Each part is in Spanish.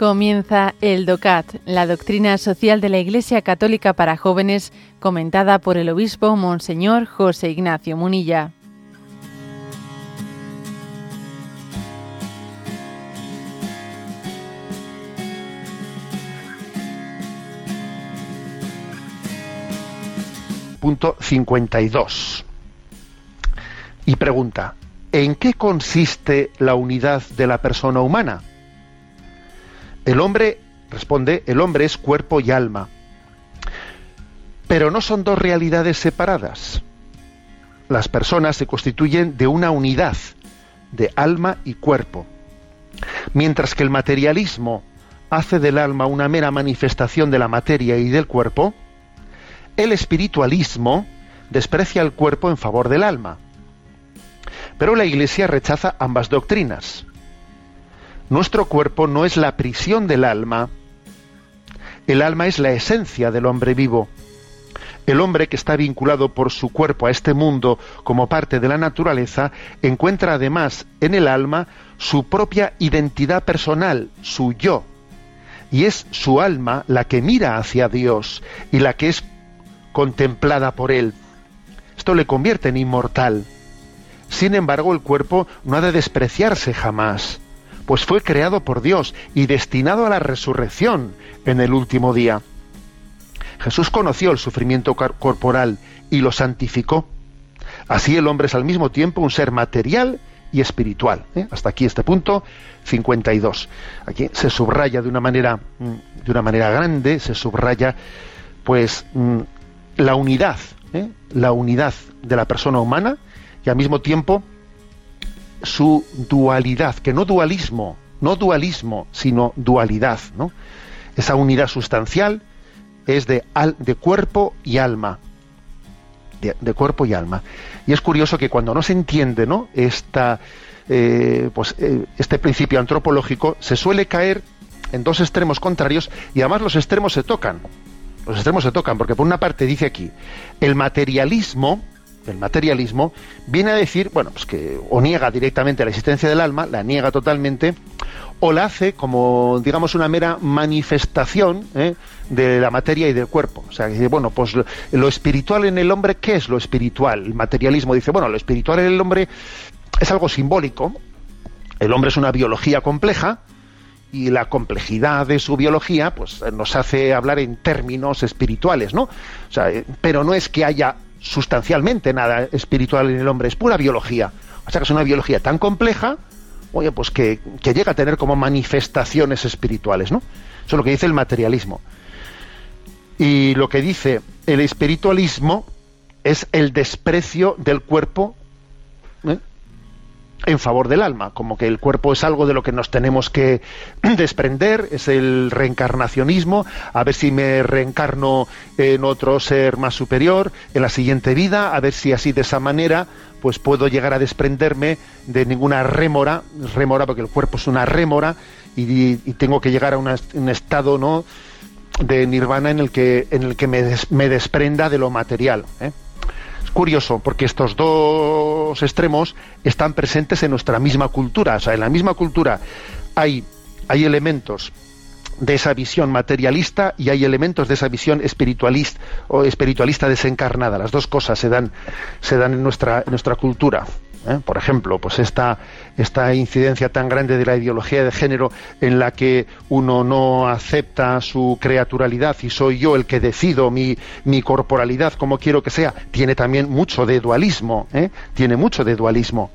Comienza el DOCAT, la doctrina social de la Iglesia Católica para jóvenes, comentada por el obispo Monseñor José Ignacio Munilla. Punto 52. Y pregunta, ¿en qué consiste la unidad de la persona humana? El hombre, responde, el hombre es cuerpo y alma. Pero no son dos realidades separadas. Las personas se constituyen de una unidad de alma y cuerpo. Mientras que el materialismo hace del alma una mera manifestación de la materia y del cuerpo, el espiritualismo desprecia el cuerpo en favor del alma. Pero la Iglesia rechaza ambas doctrinas. Nuestro cuerpo no es la prisión del alma. El alma es la esencia del hombre vivo. El hombre que está vinculado por su cuerpo a este mundo como parte de la naturaleza encuentra además en el alma su propia identidad personal, su yo. Y es su alma la que mira hacia Dios y la que es contemplada por Él. Esto le convierte en inmortal. Sin embargo, el cuerpo no ha de despreciarse jamás pues fue creado por Dios y destinado a la resurrección en el último día. Jesús conoció el sufrimiento corporal y lo santificó. Así el hombre es al mismo tiempo un ser material y espiritual. ¿eh? Hasta aquí este punto 52. Aquí se subraya de una manera mm, de una manera grande, se subraya pues mm, la unidad, ¿eh? la unidad de la persona humana y al mismo tiempo su dualidad, que no dualismo, no dualismo, sino dualidad, ¿no? Esa unidad sustancial es de, de cuerpo y alma. De, cuerpo y alma. Y es curioso que cuando no se entiende ¿no? Esta, eh, pues, eh, este principio antropológico, se suele caer en dos extremos contrarios y además los extremos se tocan. Los extremos se tocan, porque por una parte dice aquí, el materialismo, el materialismo, viene a decir, bueno, pues que o niega directamente la existencia del alma, la niega totalmente, o la hace como, digamos, una mera manifestación ¿eh? de la materia y del cuerpo. O sea, dice, bueno, pues lo, espiritual en el hombre, ¿qué es lo espiritual? El materialismo dice, bueno, lo espiritual en el hombre es algo simbólico. El hombre es una biología compleja, y la complejidad de su biología pues nos hace hablar en términos espirituales, ¿no? O sea, eh, pero no es que haya sustancialmente nada espiritual en el hombre, es pura biología. O sea que es una biología tan compleja, oye, pues que, llega a tener como manifestaciones espirituales, ¿no? Eso es lo que dice el materialismo. Y lo que dice el espiritualismo es el desprecio del cuerpo. En favor del alma, como que el cuerpo es algo de lo que nos tenemos que desprender, es el reencarnacionismo, a ver si me reencarno en otro ser más superior en la siguiente vida, a ver si así de esa manera pues puedo llegar a desprenderme de ninguna rémora, rémora porque el cuerpo es una rémora y, tengo que llegar a un estado no de nirvana en el que en el que me, me desprenda de lo material. ¿eh? Curioso porque estos dos extremos están presentes en nuestra misma cultura. O sea, en la misma cultura hay, hay elementos de esa visión materialista y hay elementos de esa visión espiritualista o espiritualista desencarnada. Las dos cosas se dan, se dan en nuestra, en nuestra cultura. ¿Eh? Por ejemplo, pues esta, esta incidencia tan grande de la ideología de género en la que uno no acepta su creaturalidad y soy yo el que decido mi, mi corporalidad como quiero que sea, tiene también mucho de dualismo, ¿eh? tiene mucho de dualismo.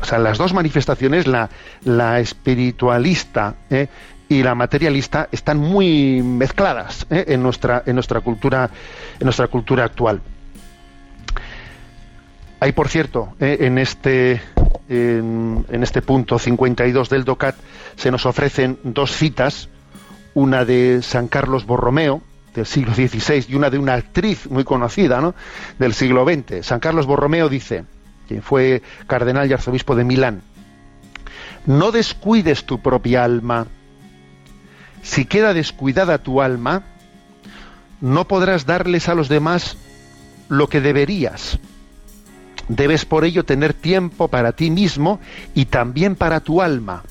O sea, las dos manifestaciones, la, la espiritualista ¿eh? y la materialista, están muy mezcladas en, nuestra, en, nuestra cultura, en nuestra cultura actual. Hay, por cierto, eh, en, este, en, este punto 52 del DOCAT se nos ofrecen dos citas, una de San Carlos Borromeo, del siglo XVI, y una de una actriz muy conocida ¿no? del siglo XX. San Carlos Borromeo dice, quien fue cardenal y arzobispo de Milán, no descuides tu propia alma. Si queda descuidada tu alma, no podrás darles a los demás lo que deberías Debes por ello tener tiempo para ti mismo y también para tu alma.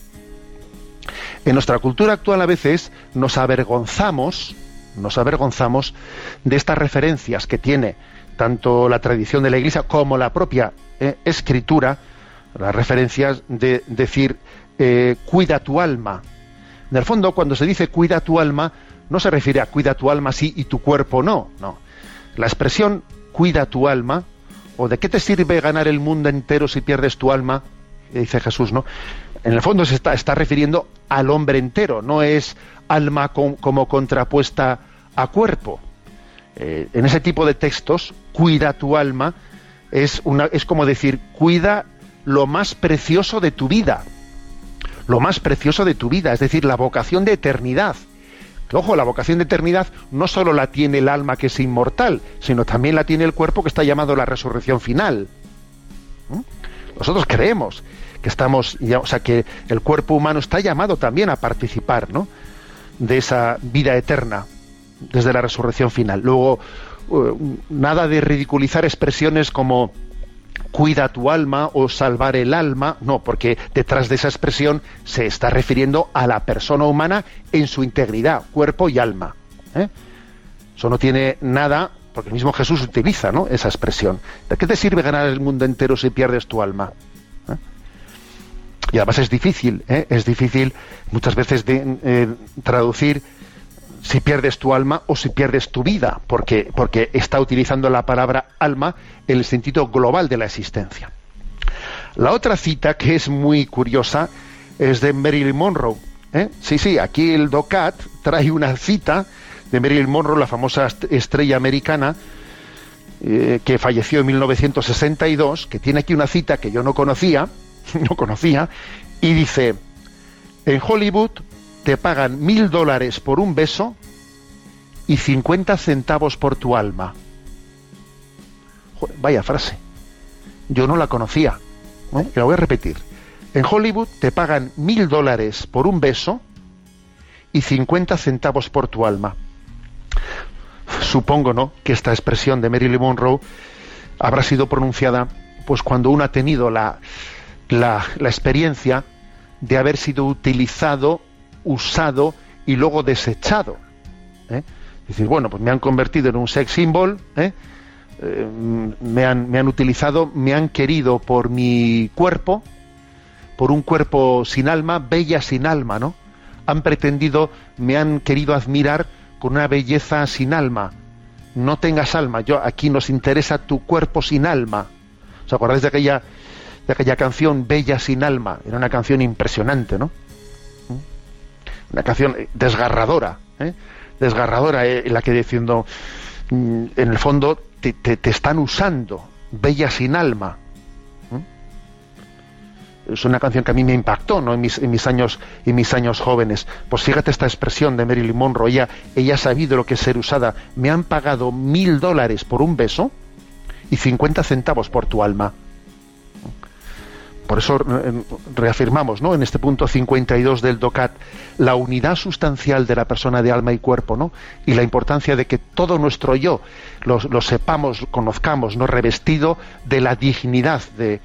En nuestra cultura actual a veces nos avergonzamos, nos avergonzamos de estas referencias que tiene tanto la tradición de la Iglesia como la propia eh, escritura, las referencias de decir eh, cuida tu alma. En el fondo, cuando se dice cuida tu alma, no se refiere a cuida tu alma sí y tu cuerpo no, no. La expresión cuida tu alma, o de qué te sirve ganar el mundo entero si pierdes tu alma, dice Jesús, ¿no? En el fondo se está, refiriendo al hombre entero, no es alma como contrapuesta a cuerpo. Eh, en ese tipo de textos, cuida tu alma, es, una, es como decir, cuida lo más precioso de tu vida. Lo más precioso de tu vida, es decir, la vocación de eternidad. Ojo, la vocación de eternidad no solo la tiene el alma que es inmortal, sino también la tiene el cuerpo que está llamado la resurrección final. ¿Mm? Nosotros creemos que estamos, o sea, que el cuerpo humano está llamado también a participar, ¿no? De esa vida eterna desde la resurrección final. Luego, uh, nada de ridiculizar expresiones como cuida tu alma o salvar el alma, no, porque detrás de esa expresión se está refiriendo a la persona humana en su integridad, cuerpo y alma. ¿eh? Eso no tiene nada, porque el mismo Jesús utiliza ¿no? esa expresión. ¿De qué te sirve ganar el mundo entero si pierdes tu alma? ¿Eh? Y además es difícil, ¿eh? es difícil muchas veces de, traducir si pierdes tu alma o si pierdes tu vida, porque, porque está utilizando la palabra alma en el sentido global de la existencia. La otra cita que es muy curiosa es de Marilyn Monroe. ¿eh? Sí, sí, aquí el DOCAT trae una cita de Marilyn Monroe, la famosa estrella americana, eh, que falleció en 1962, que tiene aquí una cita que yo no conocía, no conocía, y dice, en Hollywood te pagan mil dólares por un beso y 50 centavos por tu alma. vaya frase. Yo no la conocía. la voy a repetir. En Hollywood te pagan mil dólares por un beso y 50 centavos por tu alma. Supongo, ¿no?, que esta expresión de Marilyn Monroe habrá sido pronunciada pues cuando uno ha tenido la, la experiencia de haber sido utilizado usado y luego desechado. ¿eh? Es decir, bueno, pues me han convertido en un sex symbol, ¿eh? Eh, me, han, me han utilizado, me han querido por mi cuerpo, por un cuerpo sin alma, bella sin alma, ¿no? Han pretendido, me han querido admirar con una belleza sin alma. No tengas alma, yo aquí nos interesa tu cuerpo sin alma. ¿Os acordáis de aquella, de aquella canción Bella sin alma? Era una canción impresionante, ¿no? Una canción desgarradora, ¿eh? desgarradora en eh, la que diciendo, mm, en el fondo te, están usando, bella sin alma. Es una canción que a mí me impactó ¿no? en, mis, en, mis, años, en mis años jóvenes. Pues fíjate esta expresión de Marilyn Monroe, ella, ella ha sabido lo que es ser usada. Me han pagado mil dólares por un beso y 50 centavos por tu alma por eso eh, reafirmamos ¿no? en este punto 52 del DOCAT la unidad sustancial de la persona de alma y cuerpo ¿no? y la importancia de que todo nuestro yo lo, sepamos, conozcamos, ¿no? revestido de la dignidad de,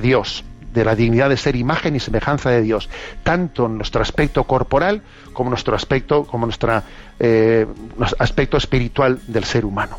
Dios, de la dignidad de ser imagen y semejanza de Dios, tanto en nuestro aspecto corporal como nuestro aspecto, como nuestro eh, aspecto espiritual del ser humano.